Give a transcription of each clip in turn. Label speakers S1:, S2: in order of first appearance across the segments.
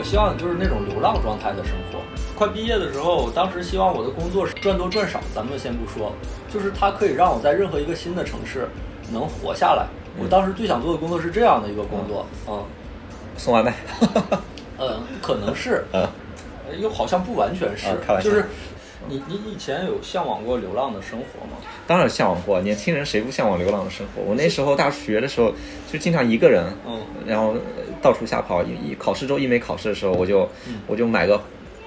S1: 我我希望就是那种流浪状态的生活。快毕业的时候，我当时希望我的工作是赚多赚少，咱们先不说，就是它可以让我在任何一个新的城市能活下来。我当时最想做的工作是这样的一个工作，嗯，
S2: 送外卖，
S1: 嗯，可能是，
S2: 嗯，
S1: 呃又好像不完全是
S2: 啊，开玩笑
S1: 就是你你以前有向往过流浪的生活吗？
S2: 当然向往过，年轻人谁不向往流浪的生活？我那时候大学的时候就经常一个人，
S1: 嗯
S2: 然后呃到处瞎跑。一一考试周一没考试的时候，我就、
S1: 嗯
S2: 我就买个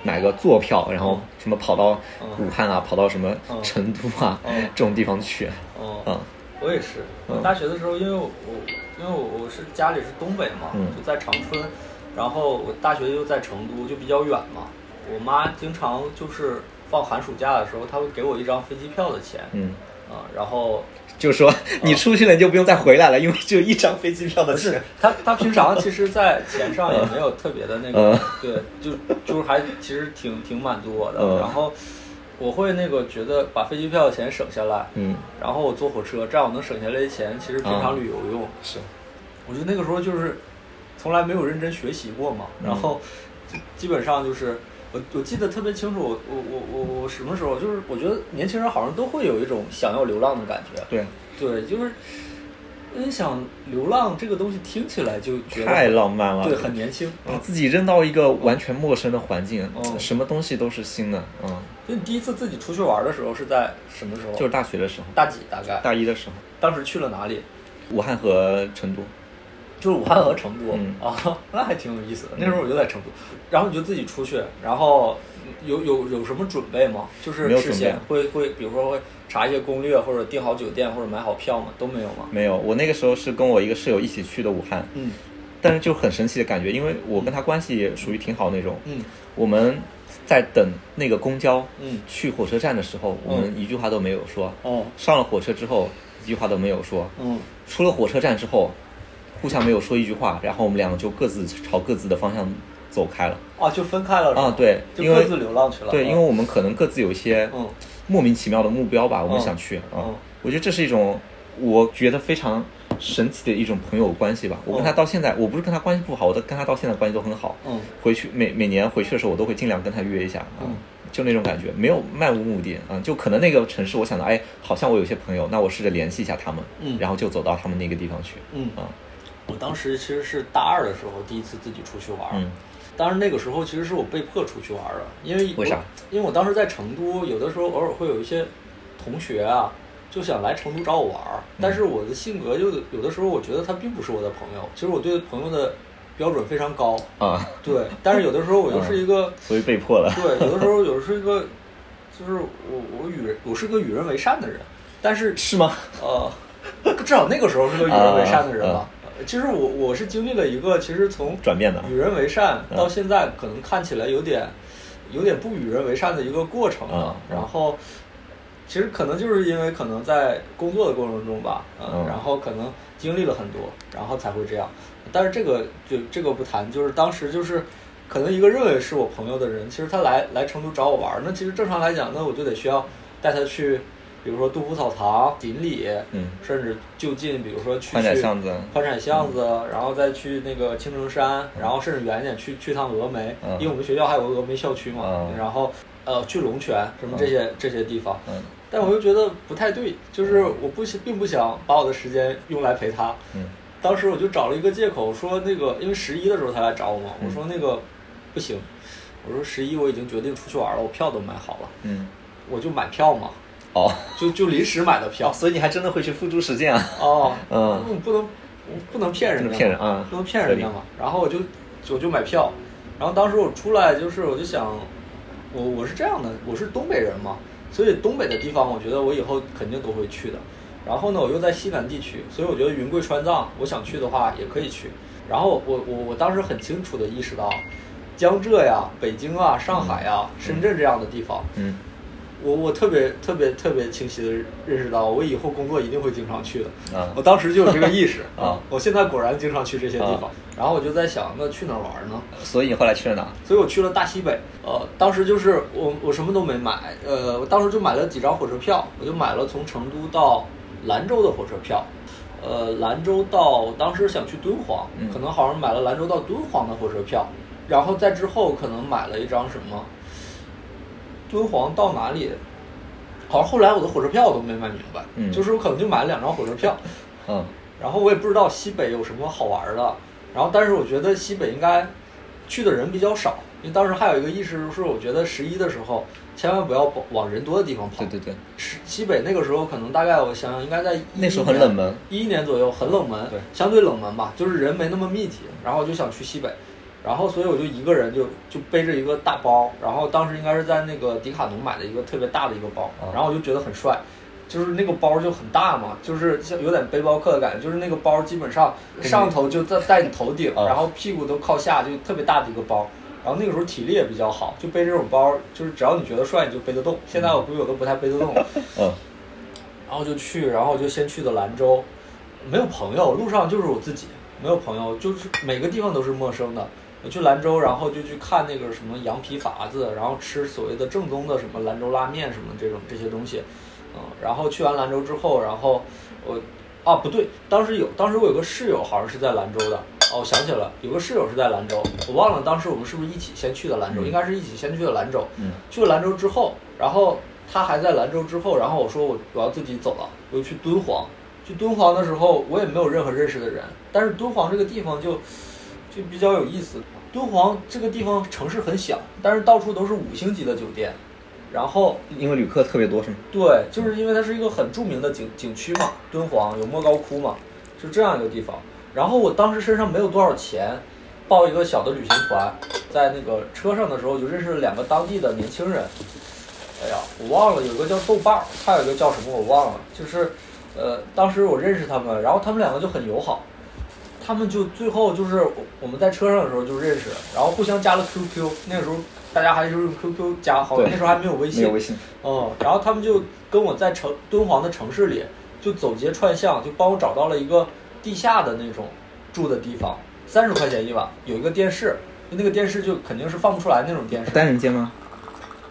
S2: 买个坐票，然后什么跑到
S1: 嗯
S2: 武汉啊，跑到什么
S1: 嗯
S2: 成都啊、
S1: 嗯
S2: 这种地方去。
S1: 哦，
S2: 嗯
S1: 我也是。我
S2: 嗯
S1: 大学的时候，因为我我因为我我是家里是东北嘛，
S2: 嗯
S1: 就在长春，然后我大学又在成都，就比较远嘛。我妈经常就是放寒暑假的时候，她会给我一张飞机票的钱，
S2: 嗯，
S1: 啊，然后
S2: 就说你出去了你就不用再回来了，因为只有一张飞机票的
S1: 不是
S2: 钱。
S1: 她她平常其实，在钱上也没有特别的那个
S2: 嗯，
S1: 对，就就是还其实挺挺满足我的。
S2: 嗯
S1: 然后我会那个觉得把飞机票的钱省下来，
S2: 嗯，
S1: 然后我坐火车，这样我能省下来的钱，其实平常旅游用。
S2: 是，
S1: 我觉得那个时候就是从来没有认真学习过嘛，
S2: 嗯
S1: 然后基基本上就是我我记得特别清楚，我我我我我什么时候就是我觉得年轻人好像都会有一种想要流浪的感觉，
S2: 对，
S1: 对，就是因为想流浪这个东西听起来就觉得
S2: 太浪漫了。
S1: 对，很年轻。
S2: 把自己扔到一个完全陌生的环境，
S1: 嗯
S2: 什么东西都是新的。嗯，
S1: 就你第一次自己出去玩的时候是在什么时候？
S2: 就是大学的时候，
S1: 大几大概？
S2: 大一的时候，
S1: 当时去了哪里？
S2: 武汉和成都。
S1: 就是武汉和成都、
S2: 嗯
S1: 啊，那还挺有意思的。那时候我就在成都，然后你就自己出去，然后有有有什么准备吗？就是
S2: 没有
S1: 会会，比如说会查一些攻略，或者订好酒店，或者买好票吗？都没有吗？
S2: 没有，我那个时候是跟我一个室友一起去的武汉，
S1: 嗯
S2: 但是就很神奇的感觉，因为我跟他关系也属于挺好那种。
S1: 嗯
S2: 我们在等那个公交
S1: 嗯
S2: 去火车站的时候，我们一句话都没有说。
S1: 哦
S2: 上了火车之后，一句话都没有说。
S1: 嗯
S2: 出了火车站之后，互相没有说一句话，然后我们两个就各自朝各自的方向走开了。
S1: 啊，就分开了
S2: 啊对因为
S1: 就各自流浪去了。
S2: 对，
S1: 啊
S2: 因为我们可能各自有一些
S1: 嗯
S2: 莫名其妙的目标吧，我们
S1: 嗯
S2: 想去啊
S1: 嗯。
S2: 我觉得这是一种我觉得非常神奇的一种朋友关系吧。我跟他到现在，我不是跟他关系不好，我都跟他到现在关系都很好。
S1: 嗯
S2: 回去每每年回去的时候，我都会尽量跟他约一下啊。
S1: 嗯
S2: 就那种感觉，没有漫无目的啊，就可能那个城市，我想到，哎，好像我有些朋友，那我试着联系一下他们，
S1: 嗯
S2: 然后就走到他们那个地方去，
S1: 嗯
S2: 啊，
S1: 我当时其实是大二的时候第一次自己出去玩。
S2: 嗯
S1: 当然那个时候其实是我被迫出去玩的，因为
S2: 为啥
S1: 我？因为我当时在成都，有的时候偶尔会有一些同学啊，就想来成都找我玩但是我的性格就有的时候我觉得他并不是我的朋友。其实我对朋友的标准非常高，
S2: 啊，
S1: 对，但是有的时候我又是一个，
S2: 所以被迫了，
S1: 对，有的时候有是一个，就是我我与人我是个与人为善的人，但是
S2: 是吗？
S1: 呃，至少那个时候是个与人为善的人
S2: 啊
S1: 吧。呃其实我我是经历了一个，其实从
S2: 转变的
S1: 与人为善
S2: 嗯
S1: 到现在，可能看起来有点有点不与人为善的一个过程啊。然后，其实可能就是因为可能在工作的过程中吧，呃
S2: 嗯
S1: 然后可能经历了很多，然后才会这样。但是这个就这个不谈，就是当时就是可能一个认为是我朋友的人，其实他来来成都找我玩儿，那其实正常来讲，那我就得需要带他去，比如说杜甫草堂、锦里，
S2: 嗯。
S1: 甚至就近，比如说去
S2: 宽窄
S1: 去
S2: 巷子。
S1: 宽窄巷子，然后再去那个青城山，然后甚至远一点去去趟峨眉，
S2: 嗯。
S1: 因为我们学校还有个峨眉校区嘛，
S2: 嗯。
S1: 然后呃去龙泉什么这些、这些地方，
S2: 嗯。
S1: 但我又觉得不太对，就是我不并不想把我的时间用来陪他。
S2: 嗯。
S1: 当时我就找了一个借口说那个，因为十一的时候他来找我嘛，
S2: 嗯。
S1: 我说那个不行，我说十一我已经决定出去玩了，我票都买好了，
S2: 嗯，
S1: 我就买票嘛，
S2: 哦
S1: 就就临时买的票
S2: 哦，。所以你还真的会去付诸实践啊？
S1: 哦，
S2: 嗯
S1: 嗯，不能不能骗人的，
S2: 不能骗人啊
S1: 不能骗人家嘛。然后我就我就买票，然后当时我出来就是我就想，我我是这样的，我是东北人嘛，所以东北的地方我觉得我以后肯定都会去的。然后呢，我又在西南地区，所以我觉得云贵川藏，我想去的话也可以去。然后我我我当时很清楚的意识到，江浙呀、北京啊、上海呀、深圳这样的地方，
S2: 嗯
S1: 我我特别特别特别清晰的认识到，我以后工作一定会经常去的。
S2: 啊
S1: 我当时就有这个意识
S2: 啊
S1: 我现在果然经常去这些地方。然后我就在想，那去哪儿玩呢？
S2: 所以你后来去了哪？
S1: 所以我去了大西北。呃，当时就是我我什么都没买，呃，我当时就买了几张火车票，我就买了从成都到兰州的火车票。呃，兰州到当时想去敦煌，
S2: 嗯
S1: 可能好像买了兰州到敦煌的火车票，然后在之后可能买了一张什么，敦煌到哪里？好像后来我的火车票我都没买明白，
S2: 嗯。
S1: 就是我可能就买了两张火车票，
S2: 嗯。
S1: 然后我也不知道西北有什么好玩的，然后但是我觉得西北应该去的人比较少，因为当时还有一个意识是，我觉得十一的时候千万不要往人多的地方跑。
S2: 对对对，
S1: 西西北那个时候可能大概我想想应该在
S2: 那时候很冷门，
S1: 一一年左右很冷门，
S2: 对。
S1: 相对冷门吧，就是人没那么密集，然后我就想去西北，然后所以我就一个人就就背着一个大包，然后当时应该是在那个迪卡侬买的一个特别大的一个包，
S2: 啊
S1: 然后我就觉得很帅。就是那个包就很大嘛，就是像有点背包客的感觉，就是那个包基本上上头就在在你头顶，
S2: 啊
S1: 然后屁股都靠下，就特别大的一个包。然后那个时候体力也比较好，就背这种包，就是只要你觉得帅，你就背得动。现在我估计我都不太背得动了。
S2: 嗯
S1: 然后就去，然后就先去的兰州，没有朋友，路上就是我自己，没有朋友，就是每个地方都是陌生的。我去兰州，然后就去看那个什么羊皮筏子，然后吃所谓的正宗的什么兰州拉面什么这种这些东西，嗯，然后去完兰州之后，然后我啊不对，当时有，当时我有个室友好像是在兰州的，哦，我想起来了，有个室友是在兰州，我忘了当时我们是不是一起先去的兰州，
S2: 嗯
S1: 应该是一起先去的兰州，
S2: 嗯
S1: 去了兰州之后，然后他还在兰州之后，然后我说我我要自己走了，我就去敦煌。去敦煌的时候，我也没有任何认识的人，但是敦煌这个地方就就比较有意思。敦煌这个地方城市很小，但是到处都是五星级的酒店，然后
S2: 因为旅客特别多是吗？
S1: 对，就是因为它是一个很著名的景景区嘛，敦煌有莫高窟嘛，是这样一个地方。然后我当时身上没有多少钱，报一个小的旅行团，在那个车上的时候就认识了两个当地的年轻人。哎呀，我忘了，有个叫豆瓣儿，还有一个叫什么我忘了，就是，呃，当时我认识他们，然后他们两个就很友好，他们就最后就是我我们在车上的时候就认识，然后互相加了 QQ，那个时候大家还是用 QQ 加好友，那时候还没有微信，
S2: 没有微信。
S1: 哦，然后他们就跟我在城敦煌的城市里就走街串巷，就帮我找到了一个地下的那种住的地方，三十块钱一晚，有一个电视，那个电视就肯定是放不出来那种电视。
S2: 单人间吗？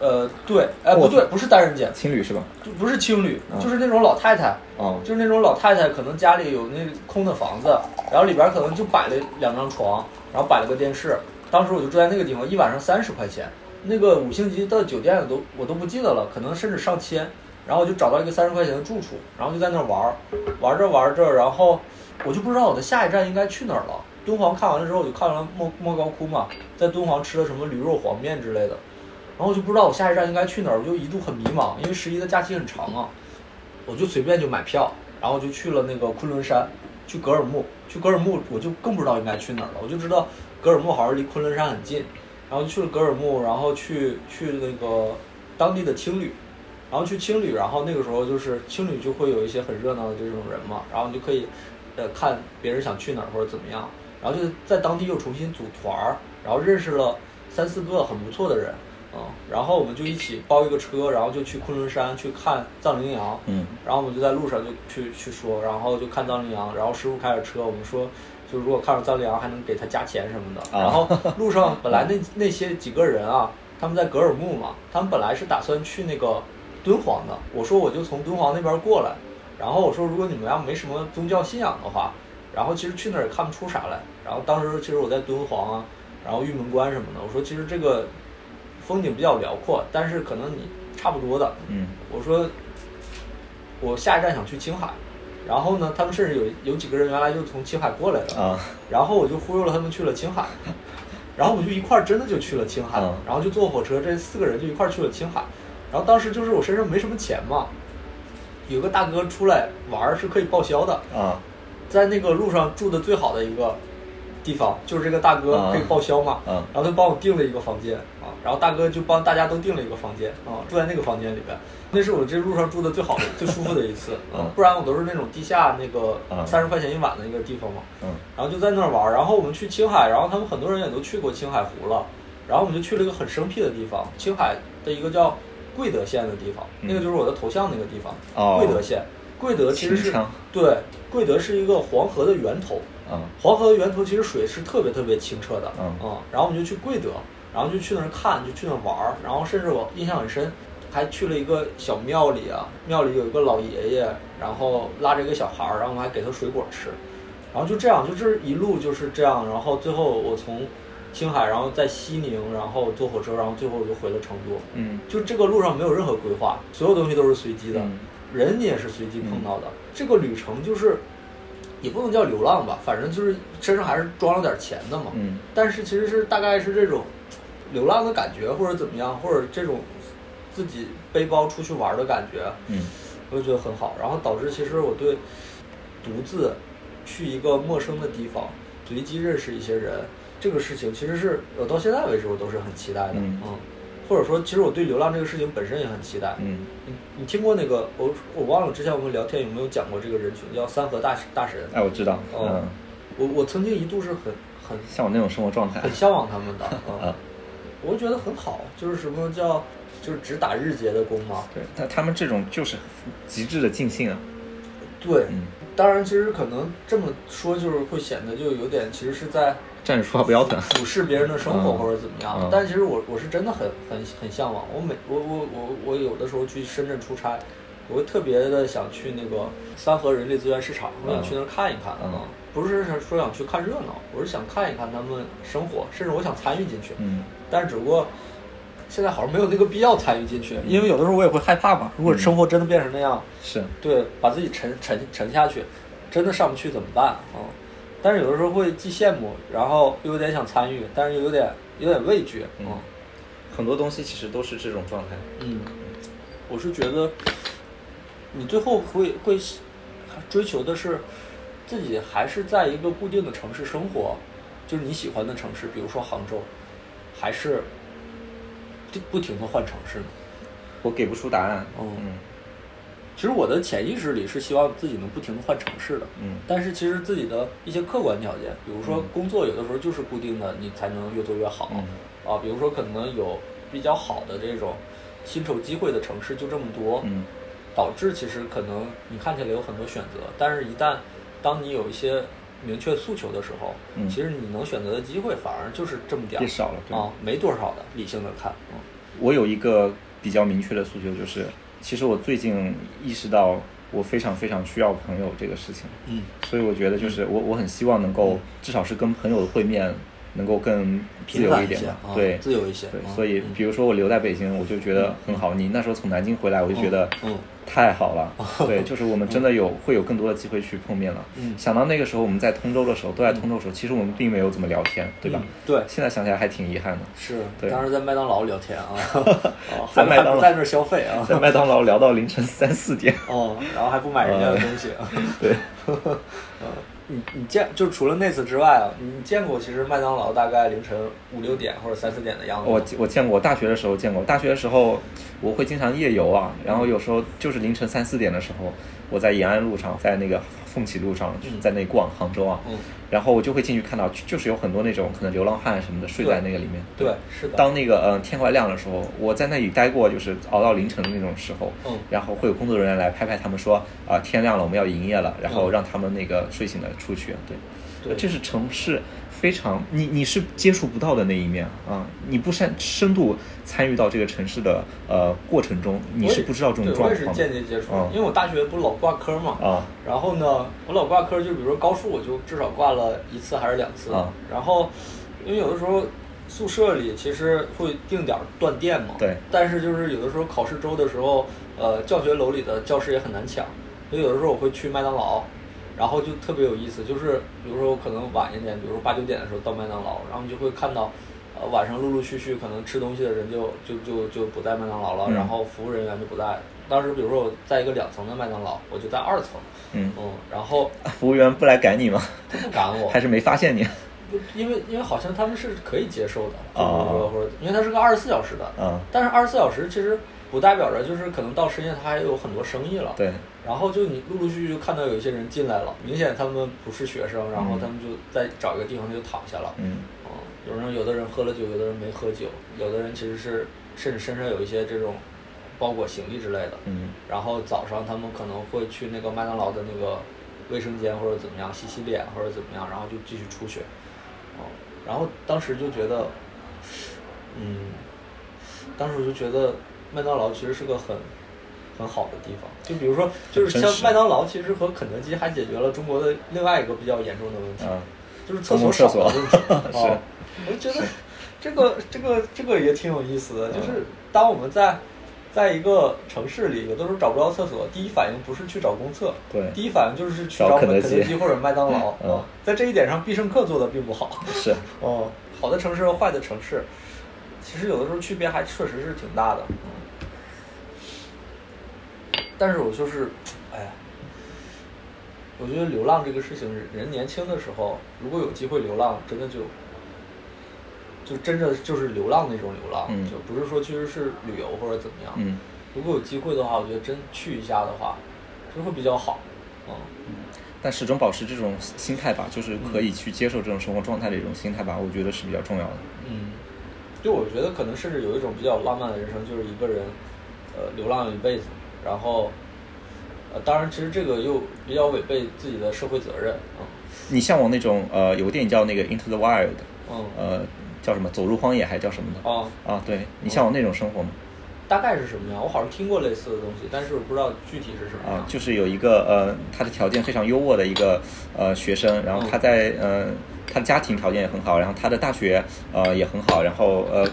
S1: 呃，对，哎，
S2: 卧
S1: 不对，不是单人间，
S2: 情侣是吧？
S1: 就不是情侣，
S2: 嗯
S1: 就是那种老太太，
S2: 哦，
S1: 就是那种老太太，可能家里有那空的房子，然后里边可能就摆了两张床，然后摆了个电视。当时我就住在那个地方，一晚上三十块钱，那个五星级的酒店我都我都不记得了，可能甚至上千。然后我就找到一个三十块钱的住处，然后就在那儿玩儿，玩着玩着，然后我就不知道我的下一站应该去哪儿了。敦煌看完了之后，我就看完了莫莫高窟嘛，在敦煌吃了什么驴肉黄面之类的，然后就不知道我下一站应该去哪儿，我就一度很迷茫，因为十一的假期很长啊。我就随便就买票，然后就去了那个昆仑山，去格尔木，去格尔木我就更不知道应该去哪儿了，我就知道格尔木好像离昆仑山很近，然后去了格尔木，然后去去那个当地的青旅，然后去青旅，然后那个时候就是青旅就会有一些很热闹的这种人嘛，然后你就可以呃看别人想去哪儿或者怎么样，然后就在当地又重新组团儿，然后认识了三四个很不错的人。嗯，然后我们就一起包一个车，然后就去昆仑山去看藏羚羊。
S2: 嗯，
S1: 然后我们就在路上就去去说，然后就看藏羚羊，然后师傅开着车，我们说，就如果看到藏羚羊还能给他加钱什么的。
S2: 啊
S1: 然后 路上本来那那些几个人啊，他们在格尔木嘛，他们本来是打算去那个敦煌的。我说我就从敦煌那边过来，然后我说如果你们要没什么宗教信仰的话，然后其实去那儿也看不出啥来。然后当时其实我在敦煌啊，然后玉门关什么的，我说其实这个风景比较辽阔，但是可能你差不多的。
S2: 嗯，
S1: 我说我下一站想去青海，然后呢，他们甚至有有几个人原来就从青海过来的，
S2: 啊，
S1: 然后我就忽悠了他们去了青海，然后我们就一块儿真的就去了青海，
S2: 嗯
S1: 然后就坐火车，这四个人就一块儿去了青海，然后当时就是我身上没什么钱嘛，有个大哥出来玩儿是可以报销的，
S2: 啊，
S1: 在那个路上住的最好的一个地方，就是这个大哥
S2: 啊。
S1: 可以报销嘛，
S2: 嗯
S1: 然后他帮我订了一个房间啊，然后大哥就帮大家都订了一个房间啊，住在那个房间里边，那是我这路上住的最好的、最舒服的一次。不然我都是那种地下那个
S2: 嗯
S1: 三十块钱一晚的一个地方嘛，
S2: 嗯
S1: 然后就在那儿玩儿，然后我们去青海，然后他们很多人也都去过青海湖了，然后我们就去了一个很生僻的地方，青海的一个叫贵德县的地方，
S2: 嗯。
S1: 那个就是我的头像那个地方，
S2: 哦。
S1: 贵德县，贵德其实是对，贵德是一个黄河的源头，
S2: 啊，
S1: 黄河的源头其实水是特别特别清澈的，
S2: 嗯
S1: 然后我们就去贵德，然后就去那儿看，就去那儿玩儿，然后甚至我印象很深，还去了一个小庙里啊，庙里有一个老爷爷，然后拉着一个小孩儿，然后我们还给他水果吃，然后就这样，就是一路就是这样，然后最后我从青海，然后在西宁，然后坐火车，然后最后我就回了成都。
S2: 嗯
S1: 就这个路上没有任何规划，所有东西都是随机的，
S2: 嗯
S1: 人你也是随机碰到的。这个旅程就是，也不能叫流浪吧，反正就是身上还是装了点钱的嘛。
S2: 嗯
S1: 但是其实是大概是这种流浪的感觉，或者怎么样，或者这种自己背包出去玩的感觉，
S2: 嗯
S1: 我就觉得很好。然后导致其实我对独自去一个陌生的地方，随机认识一些人，这个事情其实是我到现在为止我都是很期待的。
S2: 嗯
S1: 或者说，其实我对流浪这个事情本身也很期待。
S2: 嗯
S1: 你你听过那个我我忘了之前我们聊天有没有讲过这个人群叫三河大大神？
S2: 哎，我知道，
S1: 哦
S2: 嗯，
S1: 我我曾经一度是很很
S2: 像我那种生活状态
S1: 很，向往他们的，嗯
S2: 啊，
S1: 我觉得很好，就是什么叫就是只打日结的工吗。
S2: 对，他他们这种就是极致的尽兴啊，
S1: 对，
S2: 嗯
S1: 当然其实可能这么说就是会显得就有点其实是在
S2: 站着说话不腰疼，
S1: 俯视别人的生活
S2: 嗯
S1: 或者怎么样，
S2: 嗯。
S1: 但其实我我是真的很很很向往。我每我我我我有的时候去深圳出差，我会特别的想去那个三河人力资源市场，我想去那儿看一看
S2: 嗯。
S1: 啊，不是说想去看热闹，我是想看一看他们生活，甚至我想参与进去。
S2: 嗯。
S1: 但是只不过现在好像没有那个必要参与进去，因为有的时候我也会害怕嘛。如果生活真的变成那样，
S2: 是，
S1: 对，把自己沉沉沉下去，真的上不去怎么办啊、嗯但是有的时候会既羡慕，然后又有点想参与，但是又有点有点畏惧。
S2: 嗯。
S1: 嗯。
S2: 很多东西其实都是这种状态，
S1: 嗯，我是觉得你最后会会追求的是自己还是在一个固定的城市生活，就是你喜欢的城市，比如说杭州，还是不不停的换城市呢？
S2: 我给不出答案，
S1: 嗯。
S2: 嗯
S1: 其实我的潜意识里是希望自己能不停的换城市的，
S2: 嗯。
S1: 但是其实自己的一些客观条件，比如说
S2: 嗯。
S1: 工作有的时候就是固定的，你才能越做越好。
S2: 嗯。
S1: 啊，比如说可能有比较好的这种薪酬机会的城市就这么多，
S2: 嗯。
S1: 导致其实可能你看起来有很多选择，但是一旦当你有一些明确诉求的时候，
S2: 嗯。
S1: 其实你能选择的机会反而就是这么点儿。
S2: 变少了对。
S1: 啊，没多少的，理性的看，嗯。
S2: 我有一个比较明确的诉求，就是其实我最近意识到我非常非常需要朋友这个事情，
S1: 嗯。
S2: 所以我觉得就是我我很希望能够至少是跟朋友的会面能够更自由一点吧，
S1: 啊，
S2: 对。
S1: 自由一些，
S2: 对，
S1: 嗯
S2: 所以
S1: 嗯
S2: 比如说我留在北京，我就觉得很好。你那时候从南京回来，我就觉得
S1: 嗯
S2: 太好了。对，就是我们真的有会有更多的机会去碰面了。
S1: 嗯
S2: 想到那个时候我们在通州的时候，都在通州的时候，其实我们并没有怎么聊天，对吧
S1: 嗯？对，
S2: 现在想起来还挺遗憾的，
S1: 是，
S2: 对
S1: 当时在麦当劳聊天啊，
S2: 在麦当劳
S1: 在那儿消费啊，
S2: 在麦当劳聊到凌晨三四点。
S1: 哦，然后还不买人家的东西啊。
S2: 对，
S1: 呃，你你见就除了那次之外啊，你见过其实麦当劳大概凌晨五六点或者三四点的样子？
S2: 我我见过，大学的时候见过。大学的时候，我会经常夜游啊，然后有时候就是凌晨三四点的时候，我在延安路上，在那个凤起路上，
S1: 嗯。
S2: 在那逛杭州啊，
S1: 嗯。
S2: 然后我就会进去看到，就就是有很多那种可能流浪汉什么的睡在那个里面。
S1: 对，是的。
S2: 当那个呃天快亮的时候，我在那里待过，就是熬到凌晨的那种时候，
S1: 嗯。
S2: 然后会有工作人员来拍拍他们说啊、天亮了，我们要营业了，然后
S1: 嗯
S2: 让他们那个睡醒了出去，对，
S1: 对。
S2: 这是城市非常你你是接触不到的那一面啊，你不深深度参与到这个城市的呃过程中，你是不知道这种
S1: 对我也是
S2: 状况的。
S1: 间接接触，
S2: 嗯。
S1: 因为我大学不是老挂科嘛，
S2: 啊。
S1: 然后呢，我老挂科，就比如说高数，我就至少挂了一次还是两次。
S2: 啊
S1: 然后，因为有的时候宿舍里其实会定点儿断电嘛。
S2: 对。
S1: 但是就是有的时候考试周的时候，呃，教学楼里的教室也很难抢，所以有的时候我会去麦当劳，然后就特别有意思，就是比如说我可能晚一点，比如说八九点的时候到麦当劳，然后你就会看到。呃，晚上陆陆续续可能吃东西的人就就就就不在麦当劳了，
S2: 嗯
S1: 然后服务人员就不在。当时比如说我在一个两层的麦当劳，我就在二层，
S2: 嗯，
S1: 嗯，然后
S2: 服务员不来赶你吗？
S1: 他不赶我，
S2: 还是没发现你？
S1: 不因为因为好像他们是可以接受的，就
S2: 哦
S1: 或者因为它是个二十四小时的，
S2: 嗯。
S1: 但是二十四小时其实不代表着就是可能到深夜他还有很多生意了，
S2: 对，
S1: 然后就你陆陆续续就看到有一些人进来了，明显他们不是学生，然后
S2: 嗯
S1: 他们就在找一个地方就躺下了，
S2: 嗯。
S1: 嗯，有人有的人喝了酒，有的人没喝酒，有的人其实是甚至身上有一些这种包裹行李之类的，
S2: 嗯
S1: 然后早上他们可能会去那个麦当劳的那个卫生间或者怎么样洗洗脸或者怎么样，然后就继续出去。哦，然后当时就觉得，嗯，当时我就觉得麦当劳其实是个很很好的地方。就比如说，就是像麦当劳，其实和肯德基还解决了中国的另外一个比较严重的问题，
S2: 啊，
S1: 就是厕所少的问题。
S2: 是
S1: 哦，我觉得这个这个这个也挺有意思的，就是当我们在在一个城市里，有的时候找不着厕所，第一反应不是去找公厕，
S2: 对
S1: 第一反应就是去找肯
S2: 德基
S1: 或者麦当劳。
S2: 嗯
S1: 哦在这一点上，必胜客做的并不好。
S2: 是，
S1: 哦，好的城市和坏的城市，其实有的时候区别还确实是挺大的。嗯，但是我就是，哎呀，我觉得流浪这个事情，人年轻的时候，如果有机会流浪，真的就，就真的就是流浪那种流浪，
S2: 嗯
S1: 就不是说其实是旅游或者怎么样。
S2: 嗯，
S1: 如果有机会的话，我觉得真去一下的话，就会比较好。嗯，
S2: 但始终保持这种心态吧，就是可以去接受这种生活状态的一种心态吧，我觉得是比较重要的。
S1: 嗯，就我觉得可能甚至有一种比较浪漫的人生，就是一个人，呃，流浪一辈子，然后，呃，当然，其实这个又比较违背自己的社会责任，嗯
S2: 你向往那种呃，有个电影叫那个《Into the Wild》，
S1: 嗯，
S2: 呃，叫什么《走入荒野》还叫什么的？
S1: 哦，
S2: 啊，对你向往那种生活吗？
S1: 大概是什么样？我好像听过类似的东西，但是我不知道具体是什么样。
S2: 啊，就是有一个呃，他的条件非常优渥的一个呃学生，然后他在呃他的家庭条件也很好，然后他的大学呃也很好，然后呃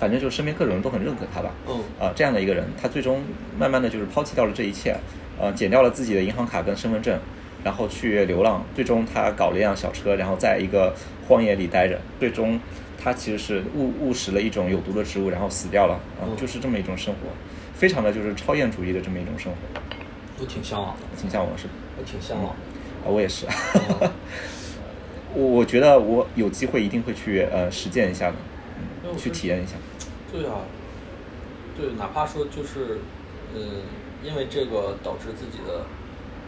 S2: 反正就身边各种人都很认可他吧。
S1: 嗯
S2: 啊、这样的一个人，他最终慢慢的就是抛弃掉了这一切，呃，减掉了自己的银行卡跟身份证，然后去流浪，最终他搞了一辆小车，然后在一个荒野里待着，最终他其实是误误食了一种有毒的植物，然后死掉了，就是这么一种生活，非常的就是超验主义的这么一种生活，
S1: 我挺向往的，
S2: 挺向往是吧？
S1: 我挺向往的。
S2: 啊，我也是。
S1: 嗯
S2: 我 我觉得我有机会一定会去呃实践一下的，去体验一下。
S1: 对啊，对，哪怕说就是，嗯，因为这个导致自己的，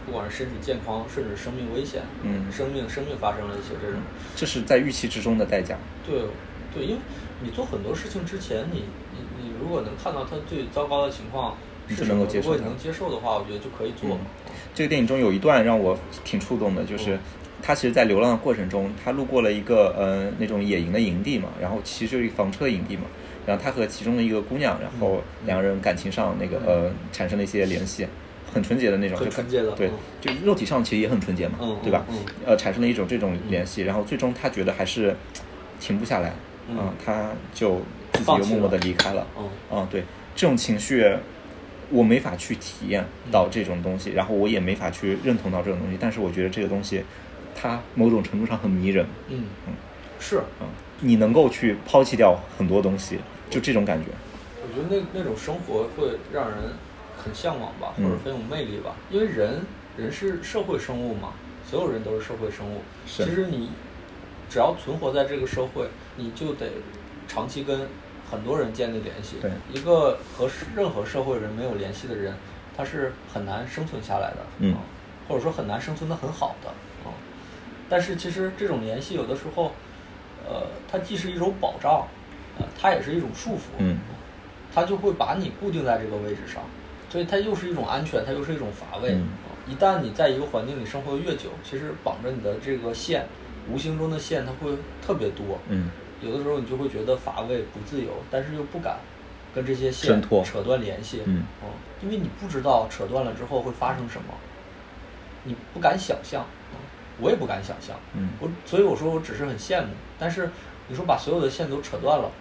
S1: 不管是身体健康，甚至生命危险，
S2: 嗯
S1: 生命生命发生了一些这种，
S2: 这是在预期之中的代价。
S1: 对对，因为你做很多事情之前，你你你如果能看到它最糟糕的情况
S2: 你
S1: 是
S2: 能够接受它
S1: 如果你能接受的话，我觉得就可以做。
S2: 嗯这个电影中有一段让我挺触动的，就是
S1: 嗯
S2: 他其实，在流浪的过程中，他路过了一个呃那种野营的营地嘛，然后其实就是一房车营地嘛，然后他和其中的一个姑娘，然后
S1: 嗯
S2: 两个人感情上那个呃产生了一些联系，很纯洁的那种，就
S1: 很纯洁的
S2: 对
S1: 嗯，
S2: 就肉体上其实也很纯洁嘛
S1: 嗯，
S2: 对吧
S1: 嗯？
S2: 呃，产生了一种这种联系，然后最终他觉得还是停不下来，
S1: 嗯。
S2: 啊，他就自己又默默的离开了，
S1: 嗯。
S2: 啊，对，这种情绪我没法去体验到这种东西，然后我也没法去认同到这种东西，但是我觉得这个东西，它某种程度上很迷人，
S1: 嗯
S2: 嗯。
S1: 是，
S2: 嗯，你能够去抛弃掉很多东西，就这种感觉，
S1: 我觉得那那种生活会让人很向往吧，或
S2: 嗯。
S1: 者很有魅力吧。因为人人是社会生物嘛，所有人都是社会生物。
S2: 是。
S1: 其实你只要存活在这个社会，你就得长期跟很多人建立联系。
S2: 对
S1: 一个和任何社会人没有联系的人，他是很难生存下来的。
S2: 嗯
S1: 啊或者说很难生存的很好的。啊，但是其实这种联系有的时候，呃，它既是一种保障，呃，它也是一种束缚。
S2: 嗯
S1: 它就会把你固定在这个位置上，所以它又是一种安全，它又是一种乏味。
S2: 嗯
S1: 啊一旦你在一个环境里生活得越久，其实绑着你的这个线，无形中的线它会特别多。
S2: 嗯
S1: 有的时候你就会觉得乏味、不自由，但是又不敢跟这些线扯断联系。
S2: 嗯
S1: 因为你不知道扯断了之后会发生什么，你不敢想象，嗯我也不敢想象。
S2: 嗯
S1: 我所以我说我只是很羡慕，但是你说把所有的线都扯断了，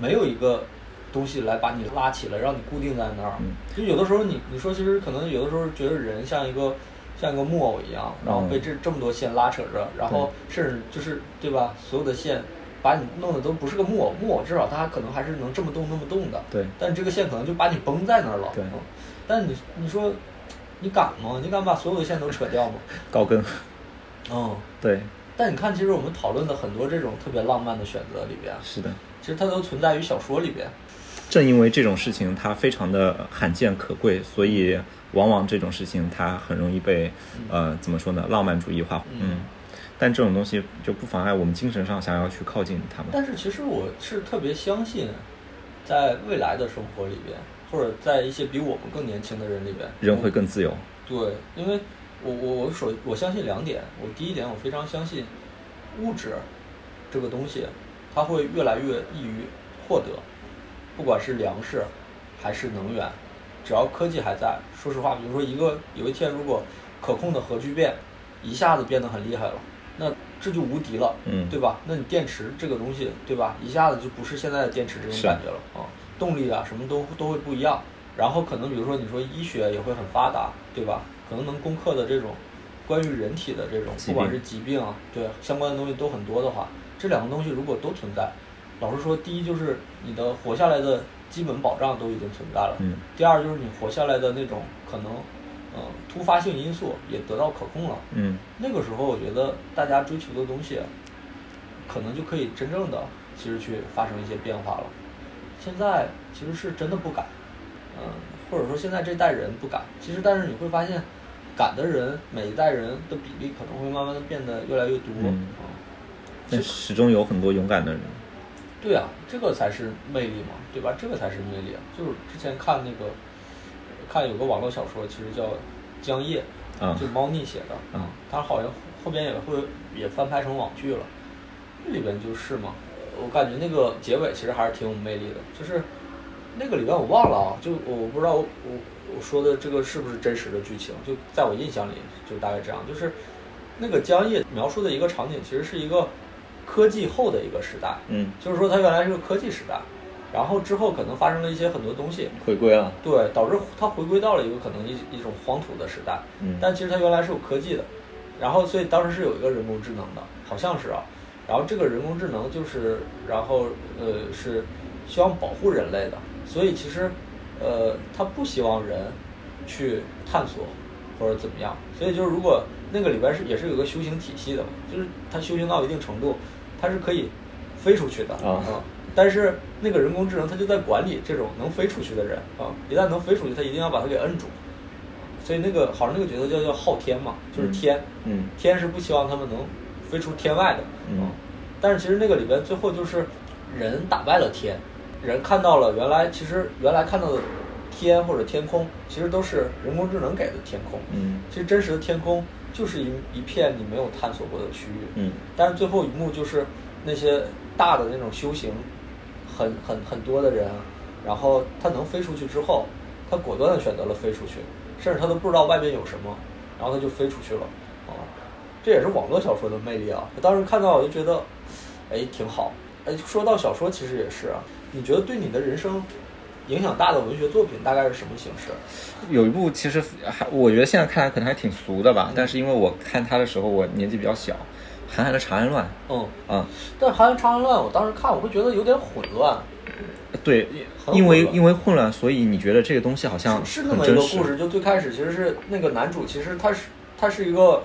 S1: 没有一个东西来把你拉起来，让你固定在那儿。
S2: 嗯
S1: 就有的时候你你说其实可能有的时候觉得人像一个像一个木偶一样，然后被这这么多线拉扯着，然后甚至就是对吧，所有的线把你弄得都不是个木偶，木偶至少它可能还是能这么动那么动的。
S2: 对
S1: 但这个线可能就把你绷在那儿了。
S2: 对
S1: 嗯但你你说你敢吗？你敢把所有的线都扯掉吗？
S2: 高跟，
S1: 嗯。
S2: 对，
S1: 但你看，其实我们讨论的很多这种特别浪漫的选择里边，
S2: 是的。
S1: 其实它都存在于小说里边。
S2: 正因为这种事情它非常的罕见可贵，所以往往这种事情它很容易被呃怎么说呢浪漫主义化。
S1: 嗯
S2: 嗯，但这种东西就不妨碍我们精神上想要去靠近他们。
S1: 但是其实我是特别相信，在未来的生活里边，或者在一些比我们更年轻的人里边，
S2: 人会更自由。
S1: 对，因为我我我首我相信两点，我第一点我非常相信物质这个东西，它会越来越易于获得，不管是粮食，还是能源，只要科技还在，说实话，比如说一个有一天如果可控的核聚变一下子变得很厉害了，那这就无敌了，
S2: 嗯
S1: 对吧？那你电池这个东西，对吧？一下子就不是现在的电池这种感觉了啊，动力啊什么都都会不一样。然后可能比如说你说医学也会很发达，对吧？可能能攻克的这种关于人体的这种，不管是疾病啊，对相关的东西都很多的话，这两个东西如果都存在，老实说，第一就是你的活下来的基本保障都已经存在了，
S2: 嗯
S1: 第二就是你活下来的那种可能，呃，突发性因素也得到可控了。
S2: 嗯
S1: 那个时候，我觉得大家追求的东西，可能就可以真正的其实去发生一些变化了。现在其实是真的不敢，嗯，或者说现在这代人不敢。其实，但是你会发现，敢的人，每一代人的比例可能会慢慢的变得越来越多。
S2: 嗯
S1: 啊
S2: 但始终有很多勇敢的人。
S1: 对啊，这个才是魅力嘛，对吧？这个才是魅力啊！就是之前看那个，看有个网络小说，其实叫《江夜》，
S2: 啊
S1: 就猫腻写的，
S2: 嗯
S1: 它好像后边也会也翻拍成网剧了，那里边就是嘛，我感觉那个结尾其实还是挺有魅力的，就是那个里边我忘了啊，就我不知道我我我说的这个是不是真实的剧情，就在我印象里就大概这样，就是那个江夜描述的一个场景，其实是一个科技后的一个时代，
S2: 嗯，
S1: 就是说它原来是个科技时代，然后之后可能发生了一些很多东西，
S2: 回归了。
S1: 对，导致它回归到了一个可能一一种黄土的时代。
S2: 嗯
S1: 但其实它原来是有科技的，然后所以当时是有一个人工智能的，好像是啊。然后这个人工智能就是，然后呃是希望保护人类的，所以其实呃它不希望人去探索或者怎么样。所以就是如果那个里边是也是有个修行体系的嘛，就是他修行到一定程度，他是可以飞出去的
S2: 啊。
S1: 嗯但是那个人工智能它就在管理这种能飞出去的人啊，一旦能飞出去，它一定要把它给摁住。所以那个好像那个角色叫叫昊天嘛，就是天，
S2: 嗯。
S1: 天是不希望他们能飞出天外的，
S2: 嗯。
S1: 啊但是其实那个里边最后就是人打败了天，人看到了原来其实原来看到的天或者天空，其实都是人工智能给的天空，
S2: 嗯。
S1: 其实真实的天空就是一一片你没有探索过的区域，
S2: 嗯
S1: 但是最后一幕就是那些大的那种修行很很很多的人，然后他能飞出去之后，他果断的选择了飞出去，甚至他都不知道外面有什么，然后他就飞出去了，啊，这也是网络小说的魅力啊！我当时看到我就觉得，哎，挺好。哎，说到小说，其实也是啊，你觉得对你的人生影响大的文学作品大概是什么形式？
S2: 有一部其实还，我觉得现在看来可能还挺俗的吧，但是因为我看它的时候我年纪比较小，韩寒的《长安乱
S1: 嗯，》
S2: 啊，
S1: 但《韩寒长安乱》，我当时看我会觉得有点混乱，
S2: 对，因为因为混乱，所以你觉得这个东西好像
S1: 是是那么一个故事，就最开始其实是那个男主，其实他是他是一个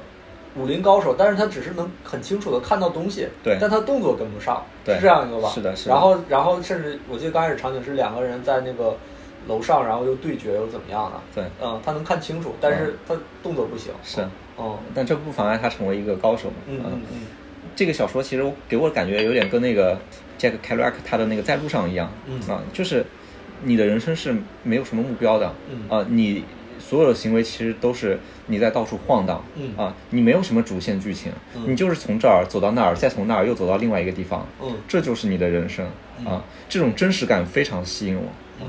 S1: 武林高手，但是他只是能很清楚的看到东西，
S2: 对。
S1: 但他动作跟不上，
S2: 对。
S1: 是这样一个吧？
S2: 是的是的。
S1: 然后然后甚至我记得刚开始场景是两个人在那个楼上，然后又对决又怎么样的？
S2: 对。
S1: 嗯，他能看清楚，但是他动作不行。
S2: 是。
S1: 嗯。
S2: 但这不妨碍他成为一个高手嘛。
S1: 嗯嗯嗯。
S2: 这个小说其实给我感觉有点跟那个 Jack Kerouac 他的那个在路上一样，
S1: 嗯。
S2: 啊，就是你的人生是没有什么目标的，
S1: 嗯。
S2: 啊，你所有的行为其实都是你在到处晃荡，
S1: 嗯。
S2: 啊，你没有什么主线剧情，
S1: 嗯。
S2: 你就是从这儿走到那儿，再从那儿又走到另外一个地方，
S1: 嗯。
S2: 这就是你的人生
S1: 嗯。
S2: 啊，这种真实感非常吸引我，
S1: 嗯。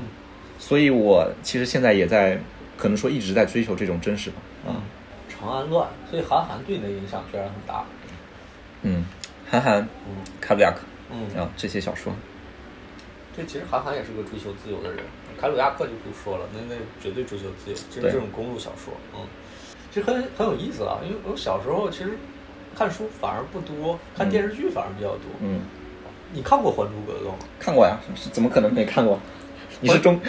S2: 所以我其实现在也在可能说一直在追求这种真实吧，啊，
S1: 嗯，长安乱，所以韩寒对你的影响居然很大。
S2: 嗯，韩寒、
S1: 嗯。
S2: 卡鲁亚克
S1: 嗯。
S2: 啊这些小说，
S1: 对，其实韩寒也是个追求自由的人，凯鲁亚克就不说了，那那绝对追求自由，就是这种公路小说，嗯，其实很很有意思啊，因为我小时候其实看书反而不多，看电视剧反而比较多。
S2: 嗯。
S1: 你看过《还珠格格》吗？
S2: 看过呀，怎么可能没看过？你是中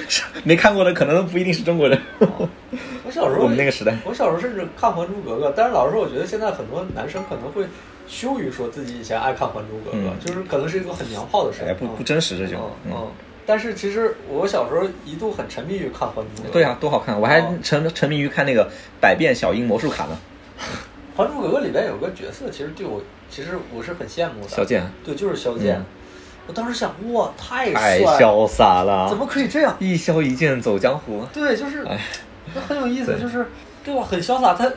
S2: 没看过的，可能不一定是中国人。
S1: 我小时候
S2: 我们那个时代
S1: 我小时候甚至看《还珠格格》，但是老实说，我觉得现在很多男生可能会羞于说自己以前爱看《还珠格格》
S2: 嗯
S1: 就是可能是一个很娘炮的事
S2: 哎，
S1: 儿，嗯
S2: 不不真实这种。
S1: 嗯嗯。但是其实我小时候一度很沉迷于看《还珠格格》。
S2: 对啊，多好看！我还
S1: 哦
S2: 沉沉迷于看那个《百变小樱魔术卡》呢。
S1: 《还珠格格》里边有个角色，其实对我，其实我是很羡慕的。
S2: 萧剑
S1: 对，就是萧剑。
S2: 嗯
S1: 我当时想，哇，太
S2: 太
S1: 帅了，
S2: 潇洒了，
S1: 怎么可以这样？
S2: 一萧一剑走江湖？
S1: 对，就是，很有意思，就是对吧？很潇洒，他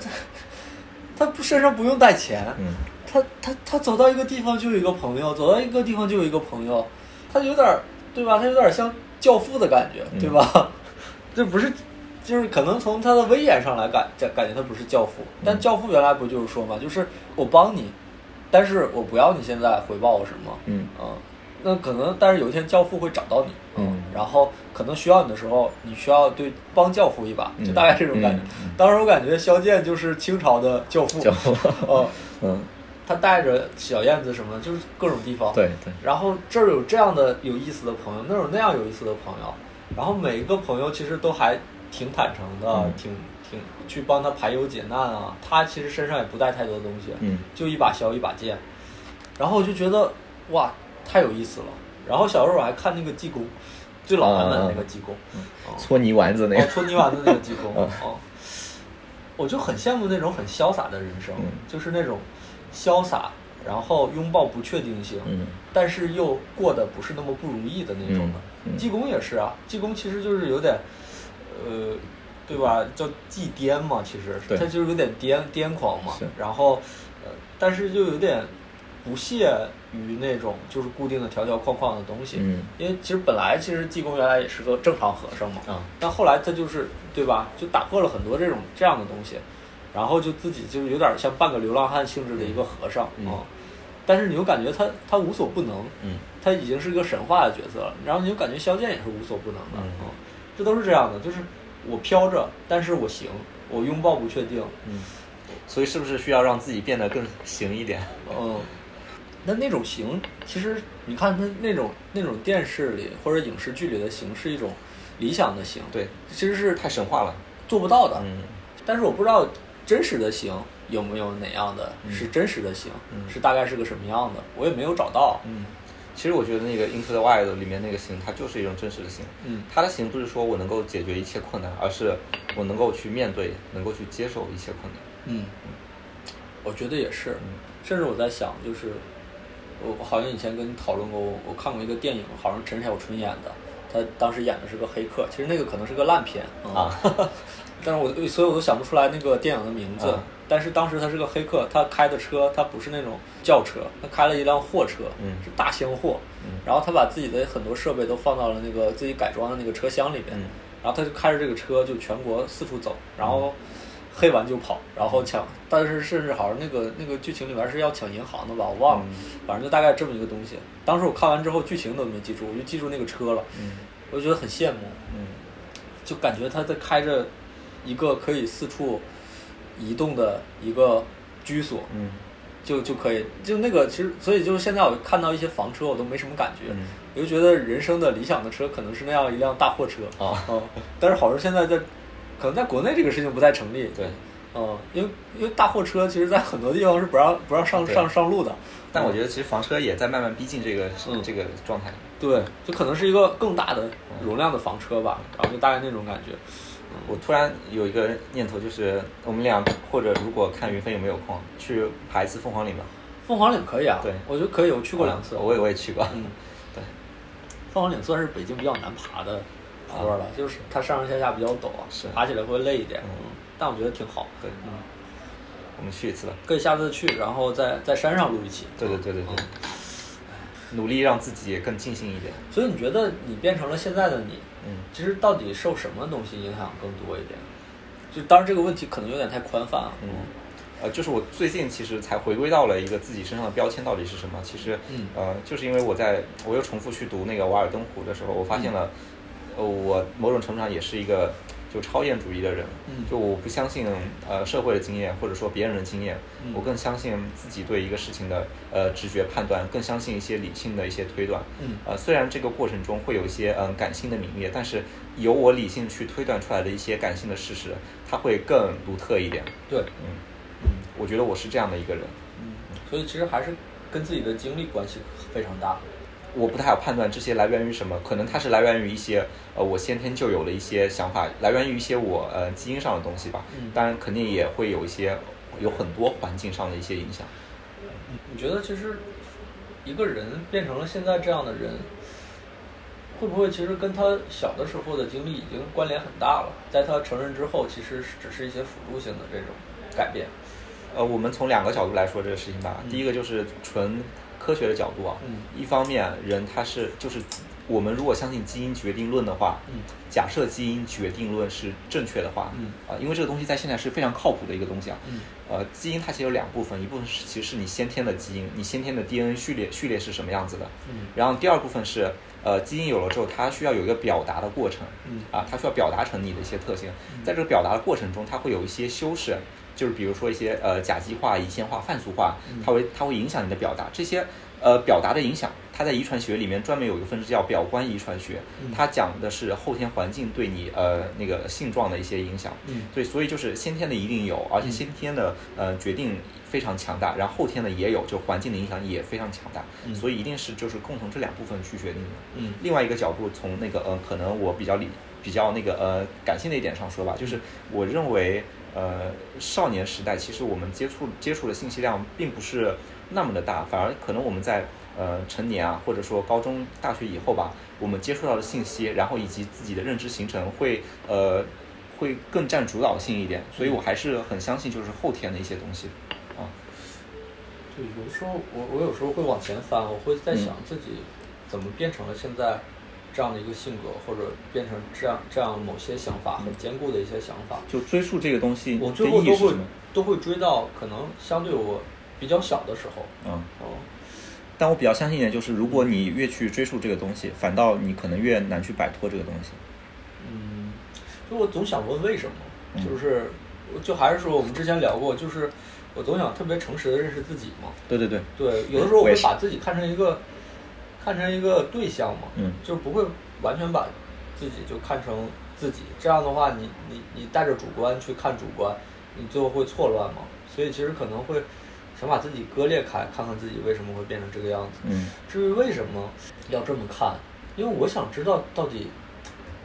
S1: 他身上不用带钱，
S2: 嗯，
S1: 他他他走到一个地方就有一个朋友，走到一个地方就有一个朋友，他有点儿对吧？他有点像教父的感觉，
S2: 嗯
S1: 对吧？这不是，就是可能从他的威严上来感感感觉他不是教父，
S2: 嗯
S1: 但教父原来不就是说嘛，就是我帮你，但是我不要你现在回报我什么，
S2: 嗯
S1: 那可能但是有一天教父会找到你，
S2: 嗯
S1: 然后可能需要你的时候，你需要对帮教父一把，就
S2: 嗯
S1: 大概这种感觉。
S2: 嗯嗯
S1: 当时我感觉肖剑就是清朝的教父，
S2: 教父
S1: 嗯，
S2: 嗯，
S1: 他带着小燕子什么，就是各种地方，
S2: 对对，
S1: 然后这儿有这样的有意思的朋友，那儿有那样有意思的朋友，然后每一个朋友其实都还挺坦诚的，
S2: 嗯。
S1: 挺挺去帮他排忧解难啊。他其实身上也不带太多东西，
S2: 嗯。
S1: 就一把箫一把剑。然后我就觉得哇，太有意思了。然后小时候我还看那个济公，最老版本的那个济公，哦。
S2: 搓泥丸子那个，
S1: 哦搓泥丸子那个济公，
S2: 嗯。
S1: 哦，我就很羡慕那种很潇洒的人生，
S2: 嗯。
S1: 就是那种潇洒，然后拥抱不确定性，
S2: 嗯
S1: 但是又过得不是那么不如意的那种的。济公也是啊，济公其实就是有点，呃，对吧？叫济癫嘛，其实他就是有点癫癫狂嘛。然后，呃，但是就有点不屑于那种就是固定的条条框框的东西。
S2: 嗯
S1: 因为其实本来其实济公原来也是个正常和尚嘛，
S2: 啊
S1: 但后来他就是对吧，就打破了很多这种这样的东西，然后就自己就是有点像半个流浪汉性质的一个和尚啊、
S2: 嗯
S1: 但是你又感觉他他无所不能，
S2: 嗯。
S1: 他已经是一个神话的角色了，然后你就感觉萧剑也是无所不能的，
S2: 嗯。
S1: 嗯，这都是这样的，就是我飘着，但是我行，我拥抱不确定，
S2: 嗯，所以是不是需要让自己变得更行一点？
S1: 嗯，那那种行，其实你看他那种那种电视里或者影视剧里的行是一种理想的行，
S2: 对，
S1: 其实是
S2: 太神话了。
S1: 做不到的，
S2: 嗯。
S1: 但是我不知道真实的行有没有哪样的、
S2: 嗯。
S1: 是真实的行，
S2: 嗯。
S1: 是大概是个什么样的，我也没有找到，
S2: 嗯，其实我觉得那个《Into the Wild》里面那个行，它就是一种真实的行。
S1: 嗯。
S2: 它的行不是说我能够解决一切困难，而是我能够去面对，能够去接受一切困难。
S1: 嗯，我觉得也是，
S2: 嗯。
S1: 甚至我在想，就是我我好像以前跟你讨论过，我我看过一个电影，好像陈小春演的，他当时演的是个黑客，其实那个可能是个烂片
S2: 啊，
S1: 但是我所以我都想不出来那个电影的名字。
S2: 啊。
S1: 但是当时他是个黑客，他开的车他不是那种轿车，他开了一辆货车，
S2: 嗯。
S1: 是大厢货，
S2: 嗯。
S1: 然后他把自己的很多设备都放到了那个自己改装的那个车厢里边，
S2: 嗯。
S1: 然后他就开着这个车就全国四处走，然后黑完就跑，然后抢，但是甚至好像那个那个剧情里面是要抢银行的吧，我忘了，
S2: 嗯。
S1: 反正就大概这么一个东西。当时我看完之后剧情都没记住，我就记住那个车了，
S2: 嗯。
S1: 我就觉得很羡慕，
S2: 嗯。
S1: 就感觉他在开着一个可以四处移动的一个居所，
S2: 嗯。
S1: 就就可以，就那个其实，所以就是现在我看到一些房车，我都没什么感觉，
S2: 嗯。
S1: 我就觉得人生的理想的车可能是那样一辆大货车。
S2: 啊
S1: 嗯 但是好像现在在，可能在国内这个事情不太成立，
S2: 对。
S1: 嗯，因为因为大货车其实在很多地方是不让不让上上上路的，
S2: 但我觉得其实房车也在慢慢逼近这个、
S1: 嗯。
S2: 这个状态。
S1: 对，就可能是一个更大的容量的房车吧，然后就大概那种感觉，
S2: 我突然有一个念头，就是我们俩或者如果看云飞有没有空，去爬一次凤凰岭吧。
S1: 凤凰岭可以啊，
S2: 对
S1: 我觉得可以，我去过两次，
S2: 啊我也我也去过。
S1: 嗯，
S2: 对，
S1: 凤凰岭算是北京比较难爬的坡了，就是它上上下下比较陡
S2: 是
S1: 爬起来会累一点，
S2: 嗯
S1: 嗯，但我觉得挺好，
S2: 对
S1: 嗯，
S2: 我们去一次吧。
S1: 可以下次去，然后在在山上录一期，
S2: 对对对对对
S1: 嗯，
S2: 努力让自己更尽兴一点。
S1: 所以你觉得你变成了现在的你，
S2: 嗯。
S1: 其实到底受什么东西影响更多一点？就当然这个问题可能有点太宽泛了，
S2: 嗯，呃，就是我最近其实才回归到了一个自己身上的标签到底是什么。其实，
S1: 嗯。
S2: 呃，就是因为我在我又重复去读那个《瓦尔登湖》的时候，我发现了，呃，我某种程度上也是一个就超验主义的人。
S1: 嗯
S2: 就我不相信呃社会的经验或者说别人的经验，
S1: 嗯
S2: 我更相信自己对一个事情的呃直觉判断，更相信一些理性的一些推断。
S1: 嗯
S2: 呃，虽然这个过程中会有一些嗯、感性的泯灭，但是由我理性去推断出来的一些感性的事实，它会更独特一点。
S1: 对，
S2: 嗯，
S1: 嗯
S2: 我觉得我是这样的一个人，
S1: 嗯，所以其实还是跟自己的经历关系非常大，
S2: 我不太好判断这些来源于什么，可能它是来源于一些呃我先天就有的一些想法，来源于一些我呃基因上的东西吧。
S1: 嗯
S2: 当然肯定也会有一些有很多环境上的一些影响。
S1: 你觉得其实一个人变成了现在这样的人，会不会其实跟他小的时候的经历已经关联很大了？在他成人之后，其实是只是一些辅助性的这种改变。
S2: 呃，我们从两个角度来说这个事情吧。
S1: 嗯
S2: 第一个就是纯科学的角度啊，
S1: 嗯。
S2: 一方面人他是就是我们如果相信基因决定论的话，
S1: 嗯
S2: 假设基因决定论是正确的话，
S1: 嗯
S2: 啊，因为这个东西在现在是非常靠谱的一个东西啊，
S1: 嗯。
S2: 呃，基因它其实有两部分，一部分是其实是你先天的基因，你先天的 DNA 序列序列是什么样子的，
S1: 嗯。
S2: 然后第二部分是呃基因有了之后，它需要有一个表达的过程，
S1: 嗯
S2: 啊，它需要表达成你的一些特性，在这个表达的过程中，它会有一些修饰，就是比如说一些呃甲基化、乙酰化、泛素化，它会它会影响你的表达，这些呃表达的影响，它在遗传学里面专门有一个分支叫表观遗传学，它讲的是后天环境对你呃那个性状的一些影响，
S1: 嗯。
S2: 对，所以就是先天的一定有，而且先天的呃决定非常强大，然后后天的也有，就环境的影响也非常强大，所以一定是就是共同这两部分去决定的。
S1: 嗯。
S2: 另外一个角度，从那个呃，可能我比较理比较那个呃感性的一点上说吧，就是我认为呃少年时代其实我们接触接触的信息量并不是那么的大，反而可能我们在呃成年啊，或者说高中、大学以后吧，我们接触到的信息，然后以及自己的认知形成会呃会更占主导性一点，所以我还是很相信就是后天的一些东西。啊。
S1: 就，有的时候我我有时候会往前翻，我会在想自己怎么变成了现在这样的一个性格，或者变成这样这样某些想法很坚固的一些想法。
S2: 就追溯这个东西
S1: 我最后都会？都会追到可能相对我比较小的时候。
S2: 嗯。
S1: 哦，
S2: 但我比较相信一点，就是如果你越去追溯这个东西，反倒你可能越难去摆脱这个东西。
S1: 嗯，就我总想问为什么，
S2: 嗯
S1: 就是就还是说我们之前聊过，就是我总想特别诚实的认识自己嘛。
S2: 对对对，
S1: 对，有的时候我会把自己看成一个看成一个对象嘛，
S2: 嗯
S1: 就不会完全把自己就看成自己。这样的话你，你你带着主观去看主观，你最后会错乱嘛。所以其实可能会想把自己割裂开，看看自己为什么会变成这个样子。
S2: 嗯
S1: 至于为什么要这么看，因为我想知道到底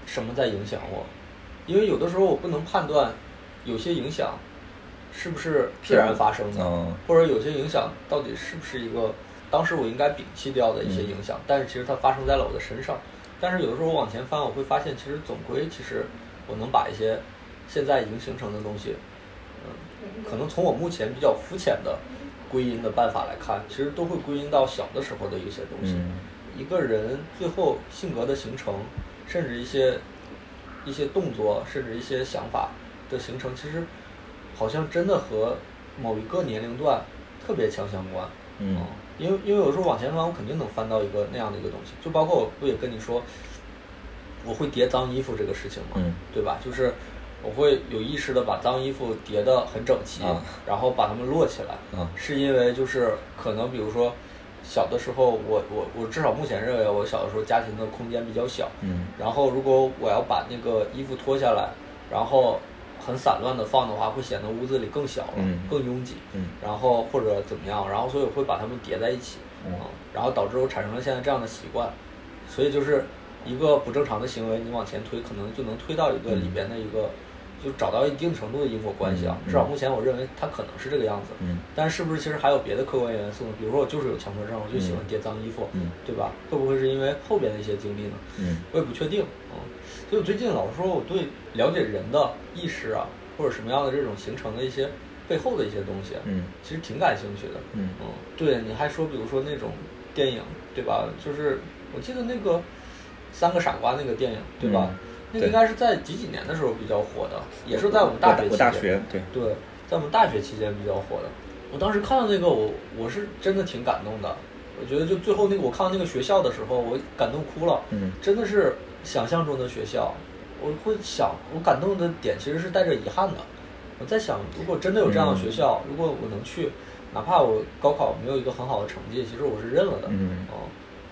S1: 什么在影响我，因为有的时候我不能判断有些影响是不是必然发生的，
S2: 嗯
S1: 或者有些影响到底是不是一个当时我应该摒弃掉的一些影响，但是其实它发生在了我的身上。但是有的时候我往前翻，我会发现其实总归其实我能把一些现在已经形成的东西，嗯，可能从我目前比较肤浅的归因的办法来看，其实都会归因到小的时候的一些东西。
S2: 嗯
S1: 一个人最后性格的形成，甚至一些一些动作，甚至一些想法的形成，其实好像真的和某一个年龄段特别强相关。
S2: 嗯
S1: 因为因为有时候往前翻，我肯定能翻到一个那样的一个东西。就包括我不也跟你说，我会叠脏衣服这个事情嘛，
S2: 嗯
S1: 对吧？就是我会有意识的把脏衣服叠得很整齐，
S2: 啊
S1: 然后把它们摞起来。
S2: 啊
S1: 是因为就是可能比如说小的时候，我我我至少目前认为我小的时候家庭的空间比较小，
S2: 嗯
S1: 然后如果我要把那个衣服脱下来，然后很散乱的放的话，会显得屋子里更小了，
S2: 嗯。
S1: 更拥挤，
S2: 嗯。
S1: 然后或者怎么样，然后所以我会把它们叠在一起，然后导致我产生了现在这样的习惯，所以就是一个不正常的行为，你往前推，可能就能推到一个里边的一个，就找到一定程度的因果关系啊。
S2: 嗯
S1: 至少目前我认为它可能是这个样子，
S2: 嗯
S1: 但是不是其实还有别的客观元素呢？比如说我就是有强迫症，我就喜欢叠脏衣服，
S2: 嗯
S1: 对吧？会不会是因为后边的一些经历呢？
S2: 嗯
S1: 我也不确定，嗯，所以我最近老是说我对了解人的意识啊，或者什么样的这种形成的一些背后的一些东西，
S2: 嗯
S1: 其实挺感兴趣的，
S2: 嗯
S1: 对，你还说比如说那种电影，对吧？就是我记得那个三个傻瓜那个电影，对吧？
S2: 嗯
S1: 那个应该是在几几年的时候比较火的，也是在我们大学期间，
S2: 我大学对
S1: 对，在我们大学期间比较火的。我当时看到那个，我我是真的挺感动的。我觉得就最后那个我看到那个学校的时候，我感动哭了。
S2: 嗯
S1: 真的是想象中的学校。我会想，我感动的点其实是带着遗憾的。我在想，如果真的有这样的学校，如果我能去，哪怕我高考没有一个很好的成绩，其实我是认了的。
S2: 嗯
S1: 哦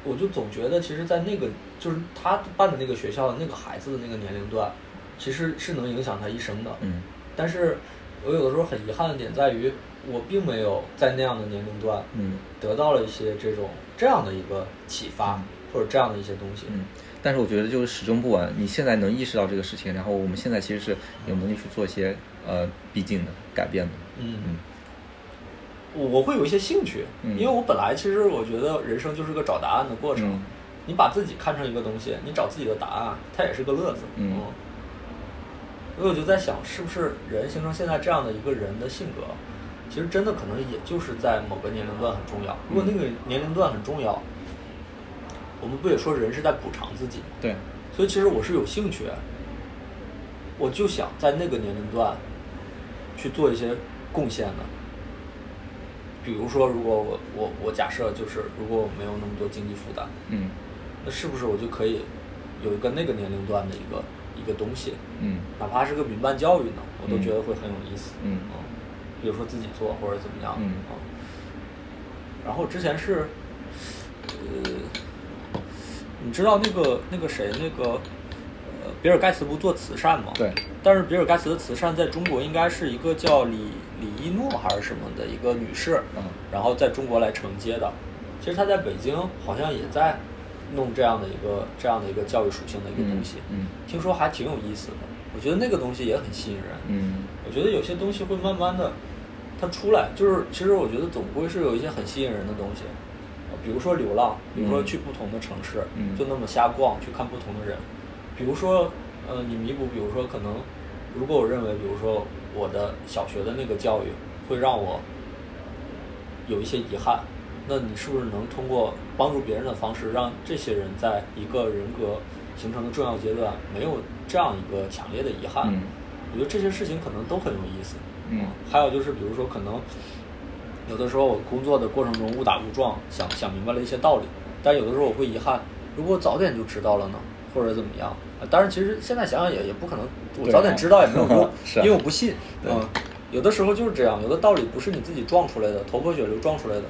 S1: 我就总觉得，其实，在那个就是他办的那个学校的那个孩子的那个年龄段，其实是能影响他一生的。
S2: 嗯
S1: 但是我有的时候很遗憾的点在于，我并没有在那样的年龄段
S2: 嗯
S1: 得到了一些这种这样的一个启发，或者这样的一些东西。
S2: 嗯。但是我觉得就是始终不晚，你现在能意识到这个事情，然后我们现在其实是有能力去做一些呃逼近的改变的。
S1: 嗯
S2: 嗯
S1: 我我会有一些兴趣，
S2: 嗯
S1: 因为我本来其实我觉得人生就是个找答案的过程。
S2: 嗯
S1: 你把自己看成一个东西，你找自己的答案，它也是个乐子。
S2: 嗯
S1: 所以我就在想，是不是人形成现在这样的一个人的性格，其实真的可能也就是在某个年龄段很重要。如果那个年龄段很重要，我们不也说人是在补偿自己吗？
S2: 对，
S1: 所以其实我是有兴趣，我就想在那个年龄段去做一些贡献的。比如说，如果我我我假设就是，如果我没有那么多经济负担，
S2: 嗯
S1: 那是不是我就可以有一个那个年龄段的一个一个东西，
S2: 嗯
S1: 哪怕是个民办教育呢，我都
S2: 嗯
S1: 觉得会很有意思。
S2: 嗯
S1: 比如说自己做或者怎么样。
S2: 嗯
S1: 然后之前是，呃，你知道那个那个谁那个，呃，比尔盖茨不做慈善吗？
S2: 对。
S1: 但是比尔盖茨的慈善在中国应该是一个叫李李一诺还是什么的一个女士，
S2: 嗯。
S1: 然后在中国来承接的。其实她在北京好像也在弄这样的一个这样的一个教育属性的一个东西，
S2: 嗯
S1: 听说还挺有意思的。我觉得那个东西也很吸引人。
S2: 嗯。
S1: 我觉得有些东西会慢慢的，它出来，就是其实我觉得总归是有一些很吸引人的东西，呃比如说流浪，比如说
S2: 嗯。
S1: 去不同的城市，
S2: 嗯。
S1: 就那么瞎逛，去看不同的人，比如说，呃，你弥补，比如说可能，如果我认为，比如说我的小学的那个教育会让我有一些遗憾，那你是不是能通过帮助别人的方式，让这些人在一个人格形成的重要阶段没有这样一个强烈的遗憾？
S2: 嗯
S1: 我觉得这些事情可能都很有意思。
S2: 嗯
S1: 还有就是，比如说，可能有的时候我工作的过程中误打误撞，想想明白了一些道理，但有的时候我会遗憾，如果我早点就知道了呢，或者怎么样？啊当然，其实现在想想也也不可能，我早点知道也没有用，
S2: 啊
S1: 因为我不信。
S2: 对
S1: 嗯，有的时候就是这样，有的道理不是你自己撞出来的，头破血流撞出来的，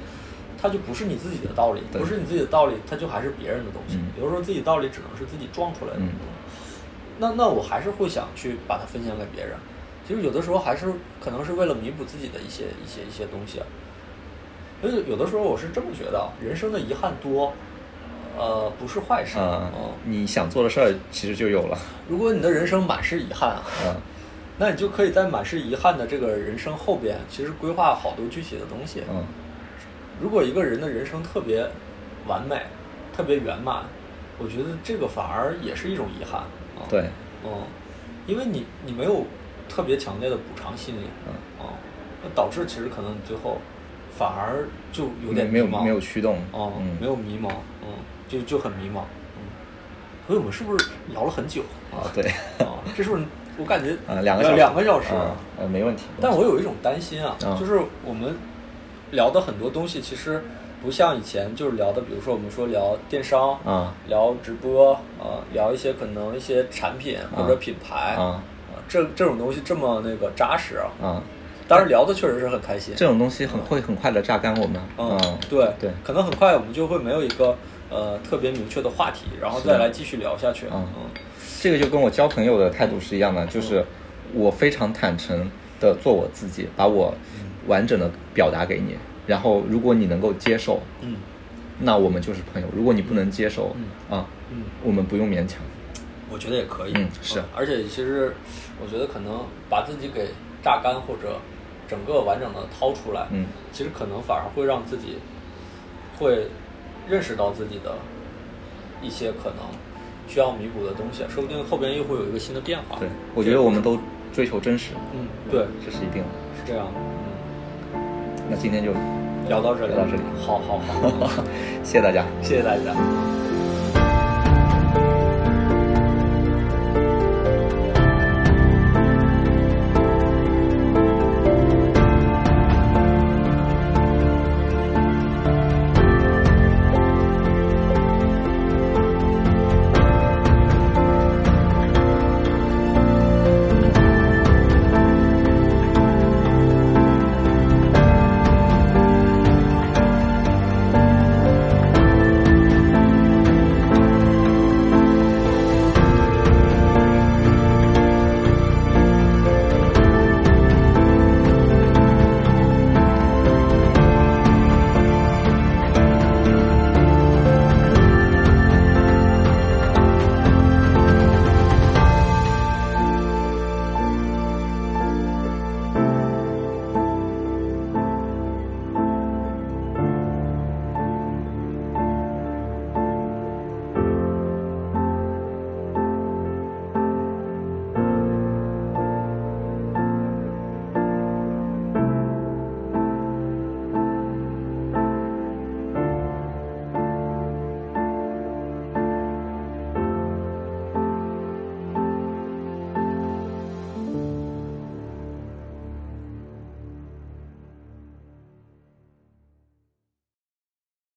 S1: 它就不是你自己的道理，不是你自己的道理，它就还是别人的东西。
S2: 嗯
S1: 有的时候自己道理只能是自己撞出来的。
S2: 嗯
S1: 那那我还是会想去把它分享给别人。其实有的时候还是可能是为了弥补自己的一些一些一些东西啊。所以有的时候我是这么觉得啊，人生的遗憾多，呃，不是坏事。
S2: 啊
S1: 嗯，
S2: 你想做的事儿其实就有了，
S1: 如果你的人生满是遗憾啊，
S2: 嗯
S1: 那你就可以在满是遗憾的这个人生后边，其实规划好多具体的东西。
S2: 嗯
S1: 如果一个人的人生特别完美、特别圆满，我觉得这个反而也是一种遗憾。啊、
S2: 对，
S1: 嗯，因为你你没有特别强烈的补偿心理，
S2: 嗯
S1: 嗯，那导致其实可能你最后反而就有点迷茫
S2: 没有没有驱动，
S1: 哦，
S2: 嗯
S1: 没有迷茫，嗯，就就很迷茫，嗯，所以我们是不是聊了很久啊？
S2: 对
S1: 啊，这是不是我感觉
S2: 啊两个小时
S1: 两个小时，
S2: 没问题，
S1: 但我有一种担心啊，
S2: 嗯
S1: 就是我们聊的很多东西，其实不像以前就是聊的，比如说我们说聊电商，
S2: 啊
S1: 聊直播，啊，聊一些可能一些产品或者品牌，
S2: 啊
S1: 这这种东西这么那个扎实啊。
S2: 啊，
S1: 当然聊的确实是很开心，
S2: 这种东西很会很快的榨干我们，
S1: 嗯
S2: 嗯，
S1: 对
S2: 对
S1: 可能很快我们就会没有一个呃特别明确的话题，然后再来继续聊下去。
S2: 嗯。
S1: 嗯。
S2: 这个就跟我交朋友的态度是一样的，就是我非常坦诚的做我自己，把我完整的表达给你，然后如果你能够接受，
S1: 嗯。
S2: 那我们就是朋友；如果你不能接受，嗯。啊，
S1: 嗯，
S2: 我们不用勉强。
S1: 我觉得也可以。
S2: 嗯是
S1: 而且其实我觉得可能把自己给榨干或者整个完整的掏出来，
S2: 嗯，
S1: 其实可能反而会让自己会认识到自己的一些可能需要弥补的东西，说不定后边又会有一个新的变化。
S2: 对，我觉得我们都追求真实，
S1: 嗯，对，
S2: 这是一定的。
S1: 是这样的。嗯，
S2: 那今天就
S1: 聊到这里，
S2: 聊到这里
S1: 好好好，
S2: 谢谢大家。
S1: 谢谢大家。